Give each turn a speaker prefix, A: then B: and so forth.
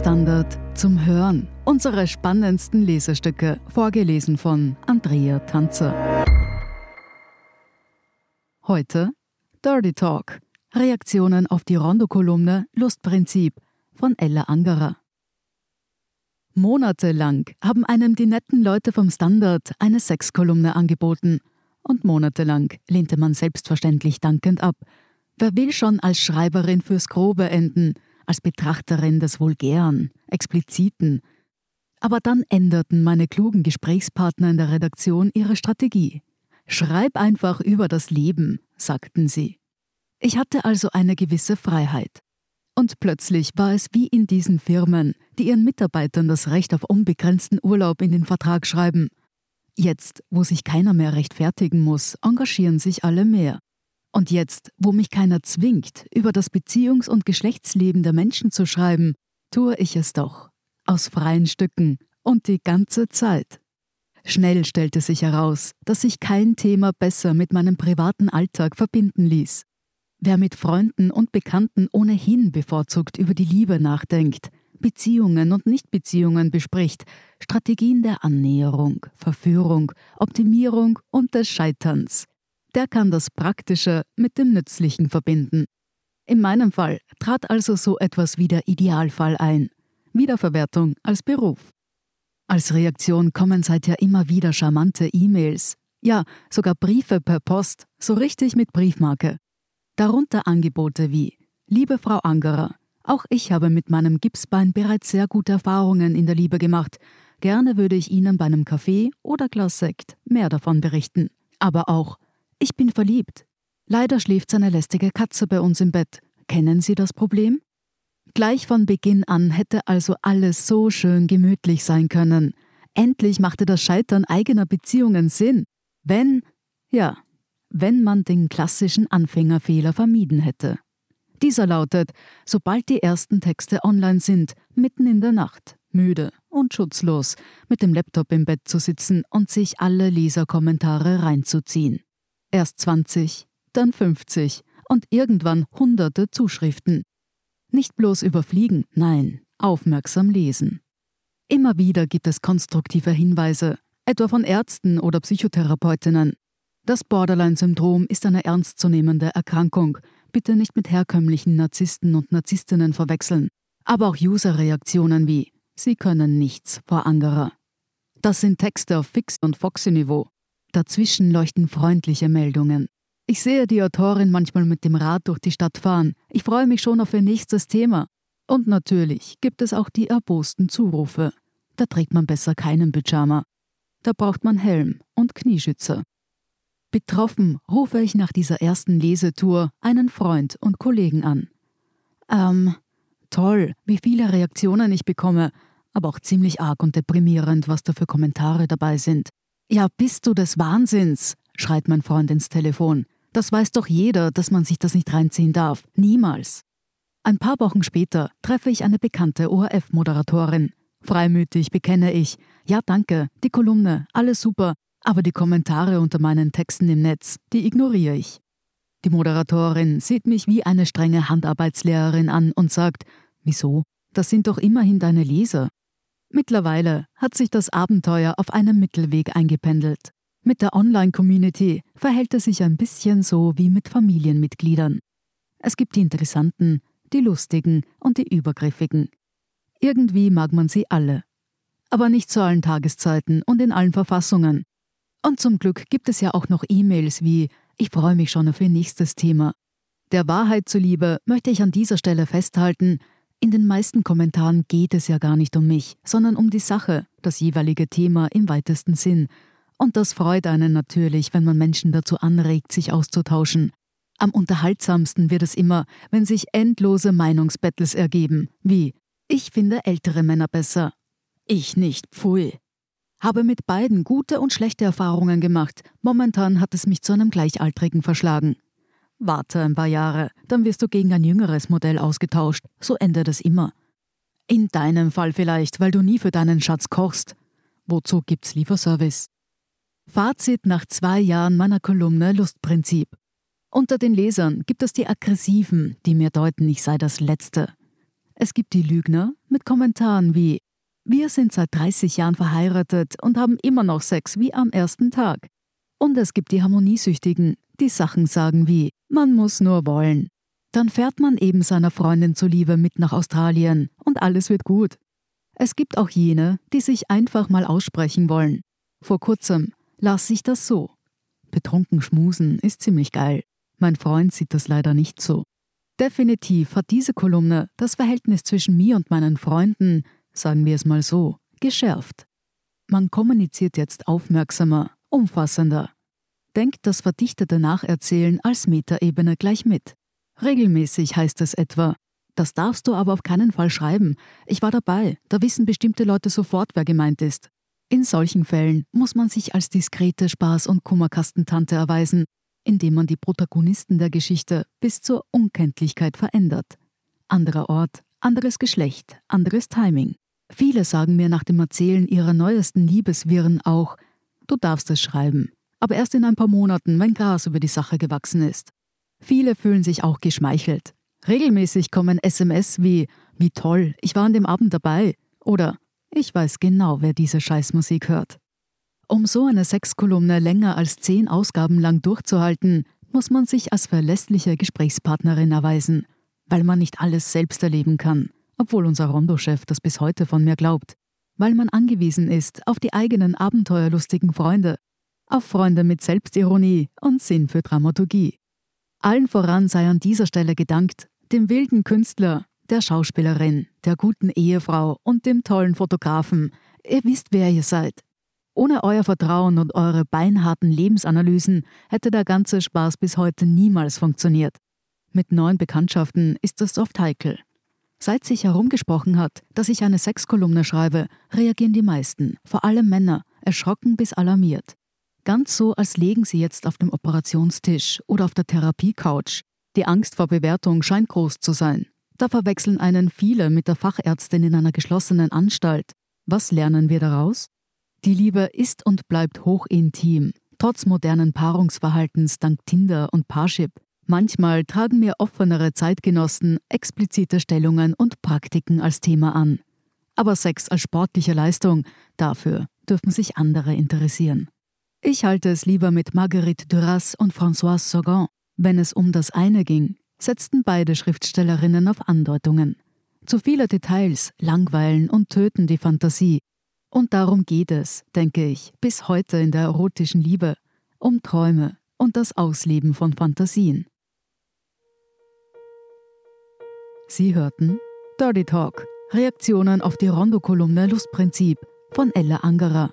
A: Standard zum Hören. Unsere spannendsten Lesestücke, vorgelesen von Andrea Tanzer. Heute Dirty Talk. Reaktionen auf die Rondo-Kolumne Lustprinzip von Ella Angerer. Monatelang haben einem die netten Leute vom Standard eine Sexkolumne angeboten. Und monatelang lehnte man selbstverständlich dankend ab. Wer will schon als Schreiberin fürs Grobe enden – als Betrachterin des Vulgären, Expliziten. Aber dann änderten meine klugen Gesprächspartner in der Redaktion ihre Strategie. Schreib einfach über das Leben, sagten sie. Ich hatte also eine gewisse Freiheit. Und plötzlich war es wie in diesen Firmen, die ihren Mitarbeitern das Recht auf unbegrenzten Urlaub in den Vertrag schreiben. Jetzt, wo sich keiner mehr rechtfertigen muss, engagieren sich alle mehr. Und jetzt, wo mich keiner zwingt, über das Beziehungs- und Geschlechtsleben der Menschen zu schreiben, tue ich es doch. Aus freien Stücken und die ganze Zeit. Schnell stellte sich heraus, dass sich kein Thema besser mit meinem privaten Alltag verbinden ließ. Wer mit Freunden und Bekannten ohnehin bevorzugt über die Liebe nachdenkt, Beziehungen und Nichtbeziehungen bespricht, Strategien der Annäherung, Verführung, Optimierung und des Scheiterns, der kann das Praktische mit dem Nützlichen verbinden. In meinem Fall trat also so etwas wie der Idealfall ein. Wiederverwertung als Beruf. Als Reaktion kommen seither immer wieder charmante E-Mails. Ja, sogar Briefe per Post, so richtig mit Briefmarke. Darunter Angebote wie Liebe Frau Angerer, auch ich habe mit meinem Gipsbein bereits sehr gute Erfahrungen in der Liebe gemacht. Gerne würde ich Ihnen bei einem Kaffee oder Glas Sekt mehr davon berichten. Aber auch ich bin verliebt. Leider schläft seine lästige Katze bei uns im Bett. Kennen Sie das Problem? Gleich von Beginn an hätte also alles so schön gemütlich sein können. Endlich machte das Scheitern eigener Beziehungen Sinn. Wenn, ja, wenn man den klassischen Anfängerfehler vermieden hätte. Dieser lautet, sobald die ersten Texte online sind, mitten in der Nacht, müde und schutzlos, mit dem Laptop im Bett zu sitzen und sich alle Leserkommentare reinzuziehen. Erst 20, dann 50 und irgendwann hunderte Zuschriften. Nicht bloß überfliegen, nein, aufmerksam lesen. Immer wieder gibt es konstruktive Hinweise, etwa von Ärzten oder Psychotherapeutinnen. Das Borderline-Syndrom ist eine ernstzunehmende Erkrankung. Bitte nicht mit herkömmlichen Narzissten und Narzisstinnen verwechseln. Aber auch User-Reaktionen wie Sie können nichts vor Angerer. Das sind Texte auf Fix- und Foxy-Niveau. Dazwischen leuchten freundliche Meldungen. Ich sehe die Autorin manchmal mit dem Rad durch die Stadt fahren. Ich freue mich schon auf ihr nächstes Thema. Und natürlich gibt es auch die erbosten Zurufe. Da trägt man besser keinen Pyjama. Da braucht man Helm und Knieschützer. Betroffen rufe ich nach dieser ersten Lesetour einen Freund und Kollegen an. Ähm, toll, wie viele Reaktionen ich bekomme, aber auch ziemlich arg und deprimierend, was da für Kommentare dabei sind. Ja, bist du des Wahnsinns, schreit mein Freund ins Telefon. Das weiß doch jeder, dass man sich das nicht reinziehen darf. Niemals. Ein paar Wochen später treffe ich eine bekannte ORF-Moderatorin. Freimütig bekenne ich, ja danke, die Kolumne, alles super, aber die Kommentare unter meinen Texten im Netz, die ignoriere ich. Die Moderatorin sieht mich wie eine strenge Handarbeitslehrerin an und sagt, wieso? Das sind doch immerhin deine Leser. Mittlerweile hat sich das Abenteuer auf einem Mittelweg eingependelt. Mit der Online-Community verhält es sich ein bisschen so wie mit Familienmitgliedern. Es gibt die Interessanten, die Lustigen und die Übergriffigen. Irgendwie mag man sie alle. Aber nicht zu allen Tageszeiten und in allen Verfassungen. Und zum Glück gibt es ja auch noch E-Mails wie Ich freue mich schon auf Ihr nächstes Thema. Der Wahrheit zuliebe möchte ich an dieser Stelle festhalten, in den meisten Kommentaren geht es ja gar nicht um mich, sondern um die Sache, das jeweilige Thema im weitesten Sinn. Und das freut einen natürlich, wenn man Menschen dazu anregt, sich auszutauschen. Am unterhaltsamsten wird es immer, wenn sich endlose Meinungsbattles ergeben, wie ich finde ältere Männer besser. Ich nicht, pfui. Habe mit beiden gute und schlechte Erfahrungen gemacht. Momentan hat es mich zu einem Gleichaltrigen verschlagen. Warte ein paar Jahre, dann wirst du gegen ein jüngeres Modell ausgetauscht. So endet es immer. In deinem Fall vielleicht, weil du nie für deinen Schatz kochst. Wozu gibt's Lieferservice? Fazit nach zwei Jahren meiner Kolumne Lustprinzip. Unter den Lesern gibt es die Aggressiven, die mir deuten, ich sei das Letzte. Es gibt die Lügner mit Kommentaren wie Wir sind seit 30 Jahren verheiratet und haben immer noch Sex wie am ersten Tag. Und es gibt die Harmoniesüchtigen, die Sachen sagen wie Man muss nur wollen. Dann fährt man eben seiner Freundin zuliebe mit nach Australien und alles wird gut. Es gibt auch jene, die sich einfach mal aussprechen wollen. Vor kurzem las ich das so. Betrunken schmusen ist ziemlich geil. Mein Freund sieht das leider nicht so. Definitiv hat diese Kolumne das Verhältnis zwischen mir und meinen Freunden, sagen wir es mal so, geschärft. Man kommuniziert jetzt aufmerksamer, umfassender. Denkt das verdichtete Nacherzählen als Metaebene gleich mit. Regelmäßig heißt es etwa, das darfst du aber auf keinen Fall schreiben. Ich war dabei, da wissen bestimmte Leute sofort, wer gemeint ist. In solchen Fällen muss man sich als diskrete Spaß- und Kummerkastentante erweisen, indem man die Protagonisten der Geschichte bis zur Unkenntlichkeit verändert. Anderer Ort, anderes Geschlecht, anderes Timing. Viele sagen mir nach dem Erzählen ihrer neuesten Liebeswirren auch, du darfst es schreiben, aber erst in ein paar Monaten, wenn Gras über die Sache gewachsen ist. Viele fühlen sich auch geschmeichelt. Regelmäßig kommen SMS wie Wie toll, ich war an dem Abend dabei oder Ich weiß genau, wer diese Scheißmusik hört. Um so eine Sexkolumne länger als zehn Ausgaben lang durchzuhalten, muss man sich als verlässliche Gesprächspartnerin erweisen, weil man nicht alles selbst erleben kann, obwohl unser Rondo-Chef das bis heute von mir glaubt, weil man angewiesen ist auf die eigenen abenteuerlustigen Freunde, auf Freunde mit Selbstironie und Sinn für Dramaturgie. Allen voran sei an dieser Stelle gedankt dem wilden Künstler, der Schauspielerin, der guten Ehefrau und dem tollen Fotografen. Ihr wisst, wer ihr seid. Ohne euer Vertrauen und eure beinharten Lebensanalysen hätte der ganze Spaß bis heute niemals funktioniert. Mit neuen Bekanntschaften ist das oft heikel. Seit sich herumgesprochen hat, dass ich eine Sexkolumne schreibe, reagieren die meisten, vor allem Männer, erschrocken bis alarmiert. Ganz so, als legen sie jetzt auf dem Operationstisch oder auf der Therapiecouch. Die Angst vor Bewertung scheint groß zu sein. Da verwechseln einen viele mit der Fachärztin in einer geschlossenen Anstalt. Was lernen wir daraus? Die Liebe ist und bleibt hochintim, trotz modernen Paarungsverhaltens dank Tinder und Parship. Manchmal tragen mir offenere Zeitgenossen explizite Stellungen und Praktiken als Thema an. Aber Sex als sportliche Leistung, dafür dürfen sich andere interessieren. Ich halte es lieber mit Marguerite Duras und Françoise Saugan. Wenn es um das eine ging, setzten beide Schriftstellerinnen auf Andeutungen. Zu viele Details langweilen und töten die Fantasie. Und darum geht es, denke ich, bis heute in der erotischen Liebe, um Träume und das Ausleben von Fantasien. Sie hörten Dirty Talk, Reaktionen auf die Rondo-Kolumne Lustprinzip von Ella Angerer.